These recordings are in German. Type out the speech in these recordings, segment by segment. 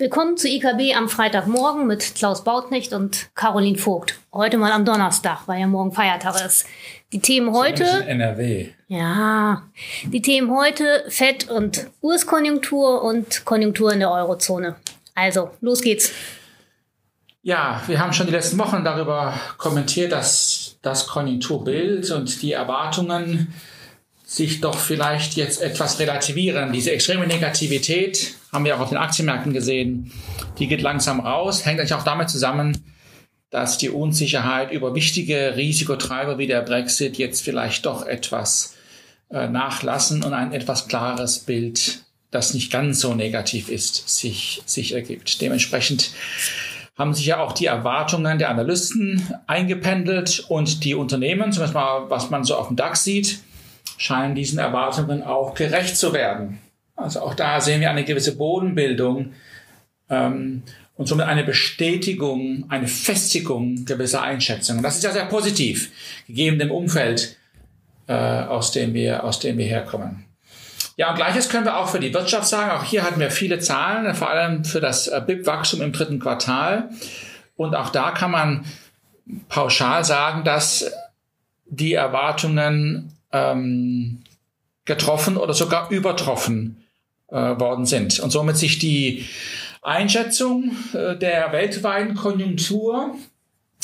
Willkommen zu IKB am Freitagmorgen mit Klaus Bautnecht und Caroline Vogt. Heute mal am Donnerstag, weil ja morgen Feiertag ist. Die Themen heute. NRW. Ja, die Themen heute Fett und US-Konjunktur und Konjunktur in der Eurozone. Also, los geht's. Ja, wir haben schon die letzten Wochen darüber kommentiert, dass das Konjunkturbild und die Erwartungen sich doch vielleicht jetzt etwas relativieren. Diese extreme Negativität haben wir auch auf den Aktienmärkten gesehen. Die geht langsam raus, hängt eigentlich auch damit zusammen, dass die Unsicherheit über wichtige Risikotreiber wie der Brexit jetzt vielleicht doch etwas äh, nachlassen und ein etwas klares Bild, das nicht ganz so negativ ist, sich, sich ergibt. Dementsprechend haben sich ja auch die Erwartungen der Analysten eingependelt und die Unternehmen, zumindest mal was man so auf dem DAX sieht, scheinen diesen Erwartungen auch gerecht zu werden. Also auch da sehen wir eine gewisse Bodenbildung ähm, und somit eine Bestätigung, eine Festigung gewisser Einschätzungen. Das ist ja sehr positiv, gegeben dem Umfeld, äh, aus, dem wir, aus dem wir herkommen. Ja, und gleiches können wir auch für die Wirtschaft sagen. Auch hier hatten wir viele Zahlen, vor allem für das äh, BIP-Wachstum im dritten Quartal. Und auch da kann man pauschal sagen, dass die Erwartungen ähm, getroffen oder sogar übertroffen äh, worden sind. Und somit sich die Einschätzung äh, der weltweiten Konjunktur,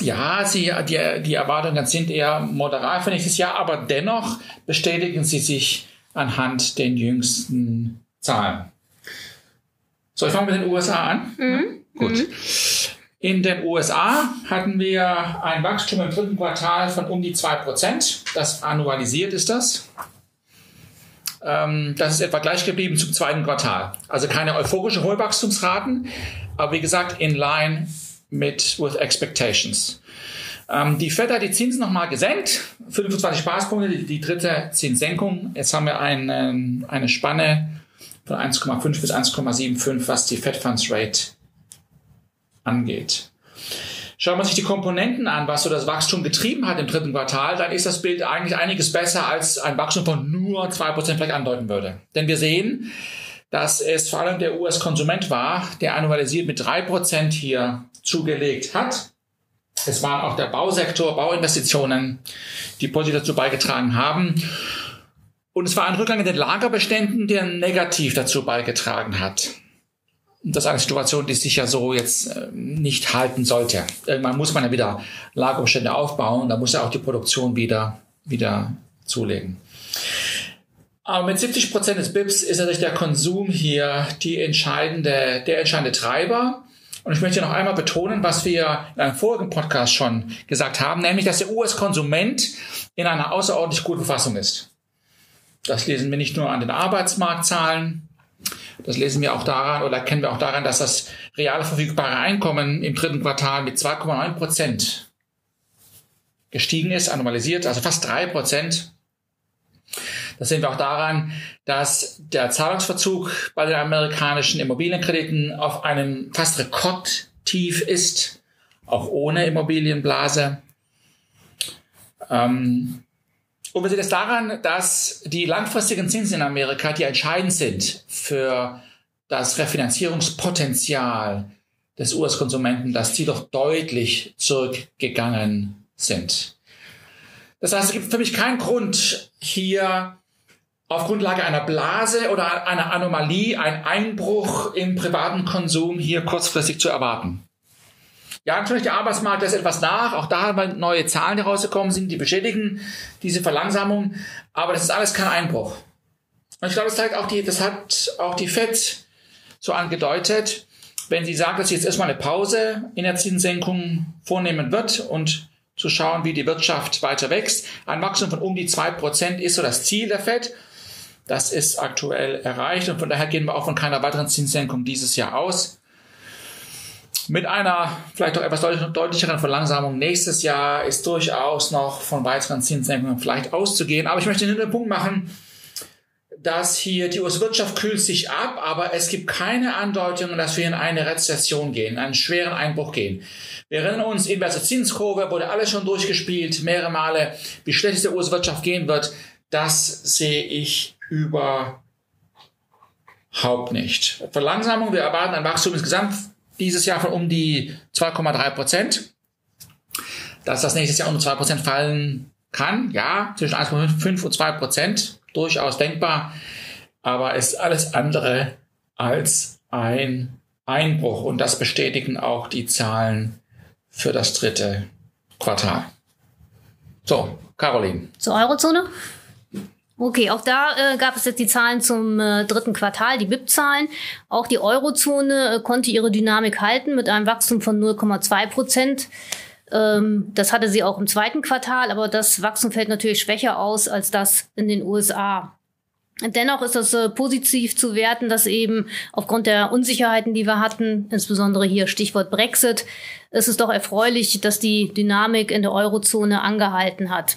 ja, sie, die, die Erwartungen sind eher moderat für nächstes Jahr, aber dennoch bestätigen sie sich anhand den jüngsten Zahlen. So, ich fange mit den USA an. Mhm. Gut. Mhm. In den USA hatten wir ein Wachstum im dritten Quartal von um die 2%. Das annualisiert ist das. Ähm, das ist etwa gleich geblieben zum zweiten Quartal. Also keine euphorische hohe Wachstumsraten, aber wie gesagt in line mit with expectations. Ähm, die Fed hat die Zinsen nochmal gesenkt, 25 Basispunkte, die, dritte Zinssenkung. Jetzt haben wir eine, eine Spanne von 1,5 bis 1,75, was die Fed Funds Rate angeht. Schaut man sich die Komponenten an, was so das Wachstum getrieben hat im dritten Quartal, dann ist das Bild eigentlich einiges besser, als ein Wachstum von nur 2% vielleicht andeuten würde. Denn wir sehen, dass es vor allem der US-Konsument war, der annualisiert mit 3% hier zugelegt hat. Es waren auch der Bausektor, Bauinvestitionen, die positiv dazu beigetragen haben. Und es war ein Rückgang in den Lagerbeständen, der negativ dazu beigetragen hat. Das ist eine Situation, die sich ja so jetzt äh, nicht halten sollte. Irgendwann muss man ja wieder Lagerbestände aufbauen, da muss ja auch die Produktion wieder, wieder zulegen. Aber mit 70 Prozent des BIPs ist natürlich der Konsum hier die entscheidende, der entscheidende Treiber. Und ich möchte noch einmal betonen, was wir in einem vorigen Podcast schon gesagt haben, nämlich, dass der US-Konsument in einer außerordentlich guten Verfassung ist. Das lesen wir nicht nur an den Arbeitsmarktzahlen, das lesen wir auch daran oder kennen wir auch daran, dass das reale verfügbare Einkommen im dritten Quartal mit 2,9 Prozent gestiegen ist, anormalisiert, also fast drei Prozent. Das sehen wir auch daran, dass der Zahlungsverzug bei den amerikanischen Immobilienkrediten auf einem fast Rekordtief ist, auch ohne Immobilienblase. Ähm, und wir sehen es daran, dass die langfristigen Zinsen in Amerika, die entscheidend sind für das Refinanzierungspotenzial des US-Konsumenten, dass die doch deutlich zurückgegangen sind. Das heißt, es gibt für mich keinen Grund, hier auf Grundlage einer Blase oder einer Anomalie einen Einbruch im privaten Konsum hier kurzfristig zu erwarten. Ja, natürlich, der Arbeitsmarkt lässt etwas nach. Auch da haben wir neue Zahlen, die rausgekommen sind, die bestätigen diese Verlangsamung. Aber das ist alles kein Einbruch. Und ich glaube, das zeigt auch die, das hat auch die FED so angedeutet. Wenn sie sagt, dass sie jetzt erstmal eine Pause in der Zinssenkung vornehmen wird und zu schauen, wie die Wirtschaft weiter wächst. Ein Wachstum von um die zwei Prozent ist so das Ziel der FED. Das ist aktuell erreicht und von daher gehen wir auch von keiner weiteren Zinssenkung dieses Jahr aus mit einer vielleicht auch etwas deutlicheren Verlangsamung nächstes Jahr ist durchaus noch von weiteren Zinssenkungen vielleicht auszugehen. Aber ich möchte den Punkt machen, dass hier die US-Wirtschaft kühlt sich ab, aber es gibt keine Andeutungen, dass wir in eine Rezession gehen, einen schweren Einbruch gehen. Wir erinnern uns, inverse Zinskurve wurde alles schon durchgespielt, mehrere Male, wie schlecht es der US-Wirtschaft gehen wird. Das sehe ich überhaupt nicht. Verlangsamung, wir erwarten ein Wachstum insgesamt dieses Jahr von um die 2,3 Prozent. Dass das nächstes Jahr um 2 Prozent fallen kann, ja, zwischen 1,5 und 2 Prozent, durchaus denkbar, aber ist alles andere als ein Einbruch und das bestätigen auch die Zahlen für das dritte Quartal. So, Caroline. Zur Eurozone? Okay, auch da äh, gab es jetzt die Zahlen zum äh, dritten Quartal, die BIP-Zahlen. Auch die Eurozone äh, konnte ihre Dynamik halten mit einem Wachstum von 0,2 Prozent. Ähm, das hatte sie auch im zweiten Quartal, aber das Wachstum fällt natürlich schwächer aus als das in den USA. Dennoch ist das äh, positiv zu werten, dass eben aufgrund der Unsicherheiten, die wir hatten, insbesondere hier Stichwort Brexit, ist es doch erfreulich, dass die Dynamik in der Eurozone angehalten hat.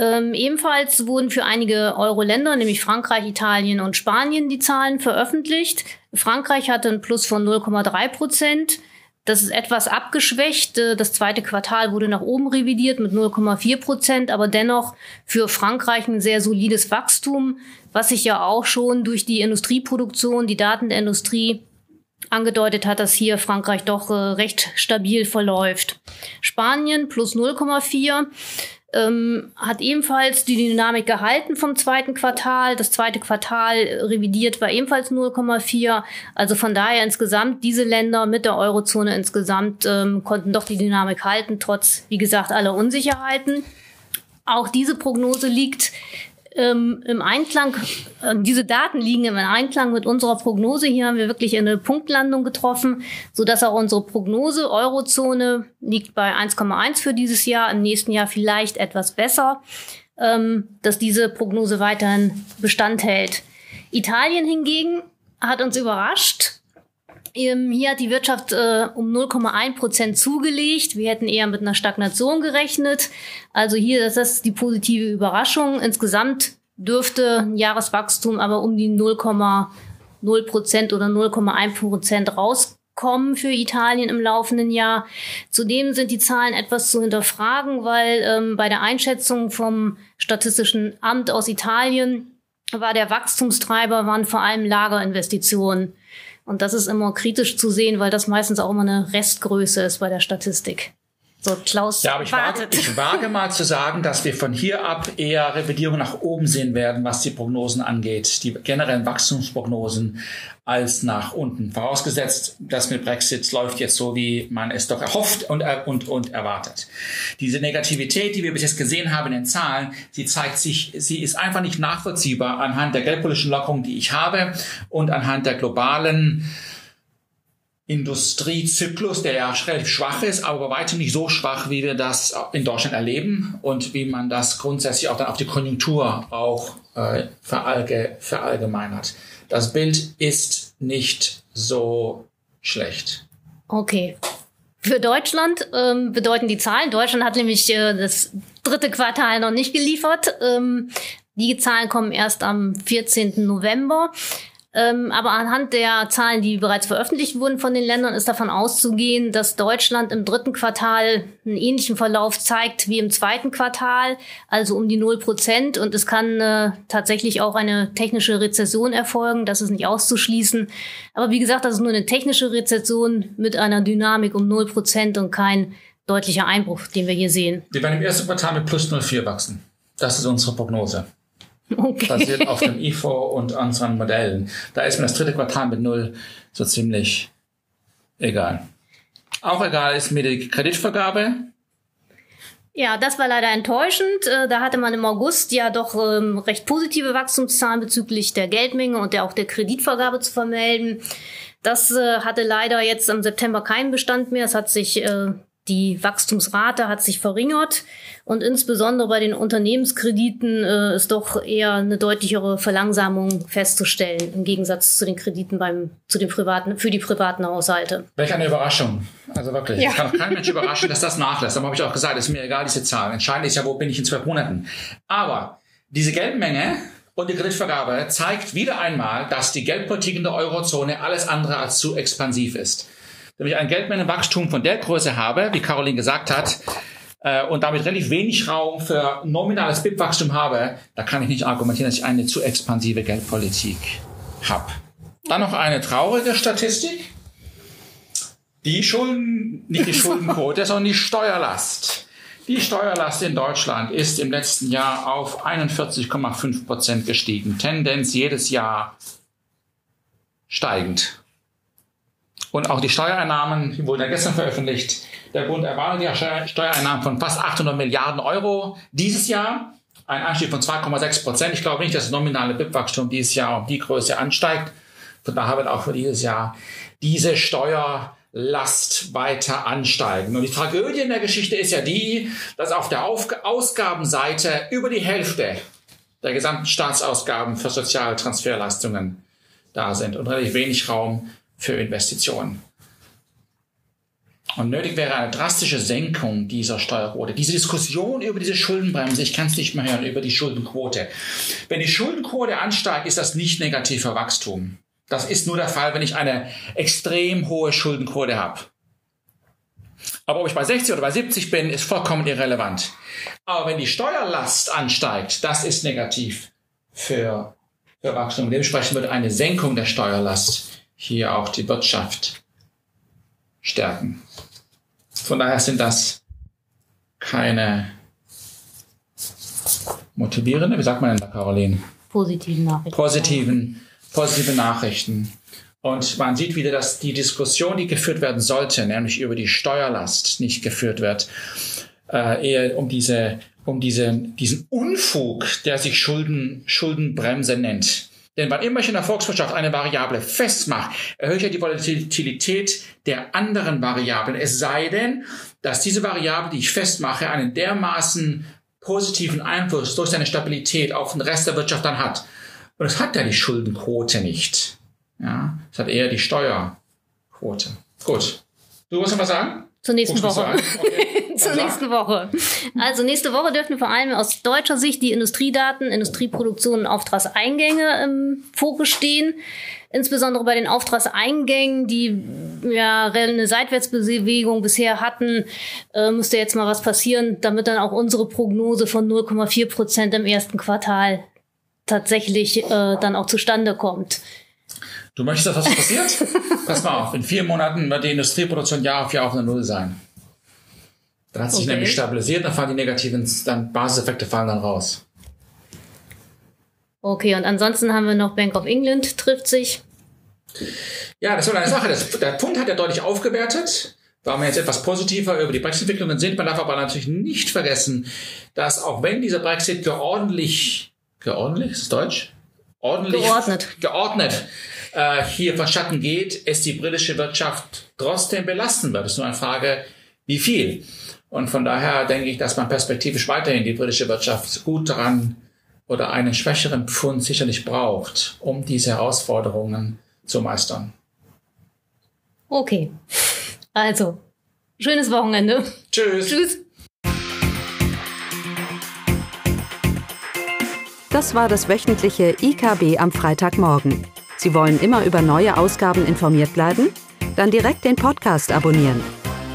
Ähm, ebenfalls wurden für einige Euro-Länder, nämlich Frankreich, Italien und Spanien, die Zahlen veröffentlicht. Frankreich hatte ein Plus von 0,3 Prozent. Das ist etwas abgeschwächt. Äh, das zweite Quartal wurde nach oben revidiert mit 0,4 Prozent, aber dennoch für Frankreich ein sehr solides Wachstum, was sich ja auch schon durch die Industrieproduktion, die Daten der Industrie angedeutet hat, dass hier Frankreich doch äh, recht stabil verläuft. Spanien plus 0,4 ähm, hat ebenfalls die Dynamik gehalten vom zweiten Quartal. Das zweite Quartal revidiert war ebenfalls 0,4. Also von daher insgesamt diese Länder mit der Eurozone insgesamt ähm, konnten doch die Dynamik halten, trotz, wie gesagt, aller Unsicherheiten. Auch diese Prognose liegt ähm, im Einklang, äh, diese Daten liegen im Einklang mit unserer Prognose. Hier haben wir wirklich eine Punktlandung getroffen, so dass auch unsere Prognose Eurozone liegt bei 1,1 für dieses Jahr, im nächsten Jahr vielleicht etwas besser, ähm, dass diese Prognose weiterhin Bestand hält. Italien hingegen hat uns überrascht. Ähm, hier hat die Wirtschaft äh, um 0,1 Prozent zugelegt. Wir hätten eher mit einer Stagnation gerechnet. Also hier, das ist die positive Überraschung. Insgesamt dürfte ein Jahreswachstum aber um die 0,0 Prozent oder 0,1 Prozent rauskommen für Italien im laufenden Jahr. Zudem sind die Zahlen etwas zu hinterfragen, weil ähm, bei der Einschätzung vom Statistischen Amt aus Italien war der Wachstumstreiber waren vor allem Lagerinvestitionen. Und das ist immer kritisch zu sehen, weil das meistens auch immer eine Restgröße ist bei der Statistik. So, Klaus ja, aber ich wage, ich wage mal zu sagen, dass wir von hier ab eher Revidierung nach oben sehen werden, was die Prognosen angeht, die generellen Wachstumsprognosen als nach unten. Vorausgesetzt, dass mit Brexit läuft jetzt so, wie man es doch erhofft und, äh, und, und erwartet. Diese Negativität, die wir bis jetzt gesehen haben in den Zahlen, sie zeigt sich, sie ist einfach nicht nachvollziehbar anhand der geldpolitischen Lockerung, die ich habe und anhand der globalen Industriezyklus, der ja relativ schwach ist, aber bei nicht so schwach, wie wir das in Deutschland erleben und wie man das grundsätzlich auch dann auf die Konjunktur auch äh, verallge verallgemeinert. Das Bild ist nicht so schlecht. Okay. Für Deutschland ähm, bedeuten die Zahlen, Deutschland hat nämlich äh, das dritte Quartal noch nicht geliefert. Ähm, die Zahlen kommen erst am 14. November. Ähm, aber anhand der Zahlen, die bereits veröffentlicht wurden von den Ländern, ist davon auszugehen, dass Deutschland im dritten Quartal einen ähnlichen Verlauf zeigt wie im zweiten Quartal, also um die 0 Prozent. Und es kann äh, tatsächlich auch eine technische Rezession erfolgen. Das ist nicht auszuschließen. Aber wie gesagt, das ist nur eine technische Rezession mit einer Dynamik um 0 Prozent und kein deutlicher Einbruch, den wir hier sehen. Wir werden im ersten Quartal mit plus 0,4 wachsen. Das ist unsere Prognose. Okay. Basiert auf dem IFO und unseren Modellen. Da ist mir das dritte Quartal mit null so ziemlich egal. Auch egal ist mir die Kreditvergabe. Ja, das war leider enttäuschend. Äh, da hatte man im August ja doch ähm, recht positive Wachstumszahlen bezüglich der Geldmenge und der auch der Kreditvergabe zu vermelden. Das äh, hatte leider jetzt im September keinen Bestand mehr. Es hat sich äh, die Wachstumsrate hat sich verringert und insbesondere bei den Unternehmenskrediten äh, ist doch eher eine deutlichere Verlangsamung festzustellen im Gegensatz zu den Krediten beim zu den privaten für die privaten Haushalte. Welch eine Überraschung! Also wirklich, ja. es kann auch kein Mensch überraschen, dass das nachlässt. Aber habe ich auch gesagt, ist mir egal diese Zahl. Entscheidend ist ja, wo bin ich in zwölf Monaten. Aber diese Geldmenge und die Kreditvergabe zeigt wieder einmal, dass die Geldpolitik in der Eurozone alles andere als zu expansiv ist. Wenn ich ein Geldmengenwachstum von der Größe habe, wie Caroline gesagt hat, äh, und damit relativ wenig Raum für nominales BIP-Wachstum habe, da kann ich nicht argumentieren, dass ich eine zu expansive Geldpolitik habe. Dann noch eine traurige Statistik. Die Schulden, nicht die Schuldenquote, sondern die Steuerlast. Die Steuerlast in Deutschland ist im letzten Jahr auf 41,5 Prozent gestiegen. Tendenz jedes Jahr steigend. Und auch die Steuereinnahmen, die wurden ja gestern veröffentlicht. Der Bund erwartet ja Steuereinnahmen von fast 800 Milliarden Euro dieses Jahr. Ein Anstieg von 2,6 Prozent. Ich glaube nicht, dass das nominale BIP-Wachstum dieses Jahr um die Größe ansteigt. Von daher wird auch für dieses Jahr diese Steuer Last weiter ansteigen. Und die Tragödie in der Geschichte ist ja die, dass auf der auf Ausgabenseite über die Hälfte der gesamten Staatsausgaben für Sozialtransferleistungen da sind und relativ wenig Raum für Investitionen. Und nötig wäre eine drastische Senkung dieser Steuerquote. Diese Diskussion über diese Schuldenbremse, ich kann es nicht mehr hören, über die Schuldenquote. Wenn die Schuldenquote ansteigt, ist das nicht negativ für Wachstum. Das ist nur der Fall, wenn ich eine extrem hohe Schuldenquote habe. Aber ob ich bei 60 oder bei 70 bin, ist vollkommen irrelevant. Aber wenn die Steuerlast ansteigt, das ist negativ für, für Wachstum. Dementsprechend wird eine Senkung der Steuerlast hier auch die Wirtschaft stärken. Von daher sind das keine motivierende, wie sagt man denn da, Caroline? Positiven Nachrichten. Positiven positive Nachrichten. Und man sieht wieder, dass die Diskussion, die geführt werden sollte, nämlich über die Steuerlast, nicht geführt wird, äh, eher um diese, um diese, diesen Unfug, der sich Schulden, Schuldenbremse nennt. Denn wann immer ich in der Volkswirtschaft eine Variable festmache, erhöhe ich ja die Volatilität der anderen Variablen. Es sei denn, dass diese Variable, die ich festmache, einen dermaßen positiven Einfluss durch seine Stabilität auf den Rest der Wirtschaft dann hat, und es hat ja die Schuldenquote nicht. Ja, es hat eher die Steuerquote. Gut. Du musst noch was sagen? Zur nächsten Woche. Okay. Zur nächsten Woche. Also nächste Woche dürfen vor allem aus deutscher Sicht die Industriedaten, Industrieproduktion und Auftragseingänge im Fokus stehen. Insbesondere bei den Auftragseingängen, die ja eine Seitwärtsbewegung bisher hatten, äh, müsste jetzt mal was passieren, damit dann auch unsere Prognose von 0,4 Prozent im ersten Quartal tatsächlich äh, dann auch zustande kommt. Du möchtest, dass was passiert? Pass mal auf, in vier Monaten wird die Industrieproduktion Jahr auf Jahr auf eine Null sein. Dann hat sich okay. nämlich stabilisiert, dann fallen die negativen dann Basiseffekte fallen dann raus. Okay, und ansonsten haben wir noch Bank of England trifft sich. Ja, das ist eine Sache. Das, der Pfund hat ja deutlich aufgewertet, weil wir jetzt etwas positiver über die Brexit-Entwicklungen sind. Man darf aber natürlich nicht vergessen, dass auch wenn dieser Brexit geordentlich geordentlich, ist Deutsch? Ordentlich, geordnet, geordnet äh, hier verschatten geht, es die britische Wirtschaft trotzdem belasten wird. Es ist nur eine Frage, wie viel. Und von daher denke ich, dass man perspektivisch weiterhin die britische Wirtschaft gut daran oder einen schwächeren Pfund sicherlich braucht, um diese Herausforderungen zu meistern. Okay. Also, schönes Wochenende. Tschüss. Tschüss. Das war das wöchentliche IKB am Freitagmorgen. Sie wollen immer über neue Ausgaben informiert bleiben? Dann direkt den Podcast abonnieren.